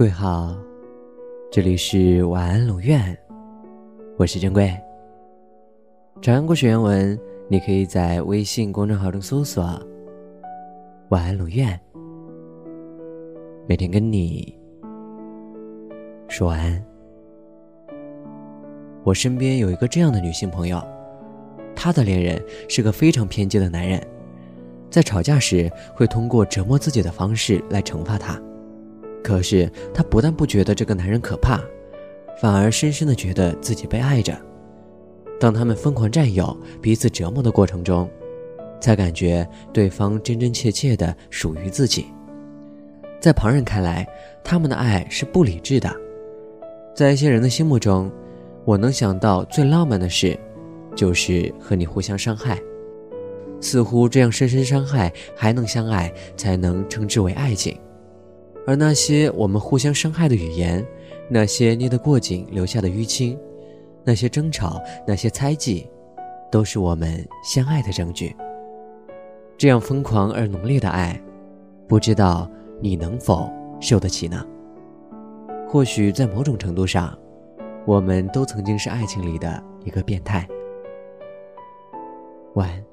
各位好，这里是晚安龙院，我是珍贵。长安故事原文，你可以在微信公众号中搜索“晚安龙院”，每天跟你说晚安。我身边有一个这样的女性朋友，她的恋人是个非常偏激的男人，在吵架时会通过折磨自己的方式来惩罚她。可是她不但不觉得这个男人可怕，反而深深的觉得自己被爱着。当他们疯狂占有、彼此折磨的过程中，才感觉对方真真切切的属于自己。在旁人看来，他们的爱是不理智的。在一些人的心目中，我能想到最浪漫的事，就是和你互相伤害。似乎这样深深伤害还能相爱，才能称之为爱情。而那些我们互相伤害的语言，那些捏得过紧留下的淤青，那些争吵，那些猜忌，都是我们相爱的证据。这样疯狂而浓烈的爱，不知道你能否受得起呢？或许在某种程度上，我们都曾经是爱情里的一个变态。晚安。